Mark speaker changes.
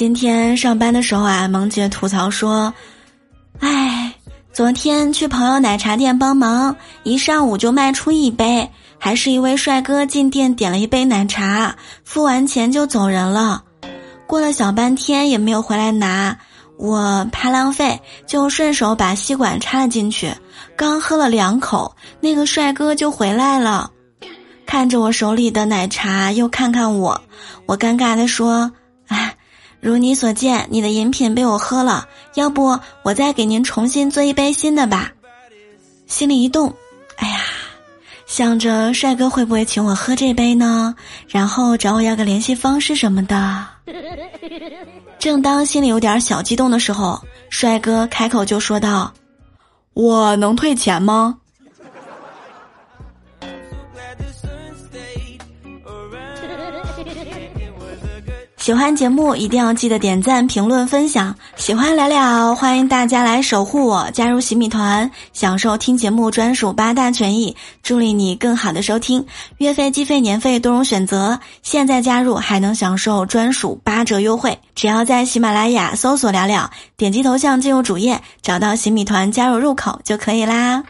Speaker 1: 今天上班的时候啊，萌姐吐槽说：“哎，昨天去朋友奶茶店帮忙，一上午就卖出一杯，还是一位帅哥进店点了一杯奶茶，付完钱就走人了。过了小半天也没有回来拿，我怕浪费，就顺手把吸管插了进去。刚喝了两口，那个帅哥就回来了，看着我手里的奶茶，又看看我，我尴尬的说：‘。’”如你所见，你的饮品被我喝了，要不我再给您重新做一杯新的吧？心里一动，哎呀，想着帅哥会不会请我喝这杯呢？然后找我要个联系方式什么的。正当心里有点小激动的时候，帅哥开口就说道：“我能退钱吗？” 喜欢节目一定要记得点赞、评论、分享。喜欢聊聊，欢迎大家来守护我，加入喜米团，享受听节目专属八大权益，助力你更好的收听。月费、季费、年费多种选择，现在加入还能享受专属八折优惠。只要在喜马拉雅搜索“聊聊”，点击头像进入主页，找到喜米团加入入口就可以啦。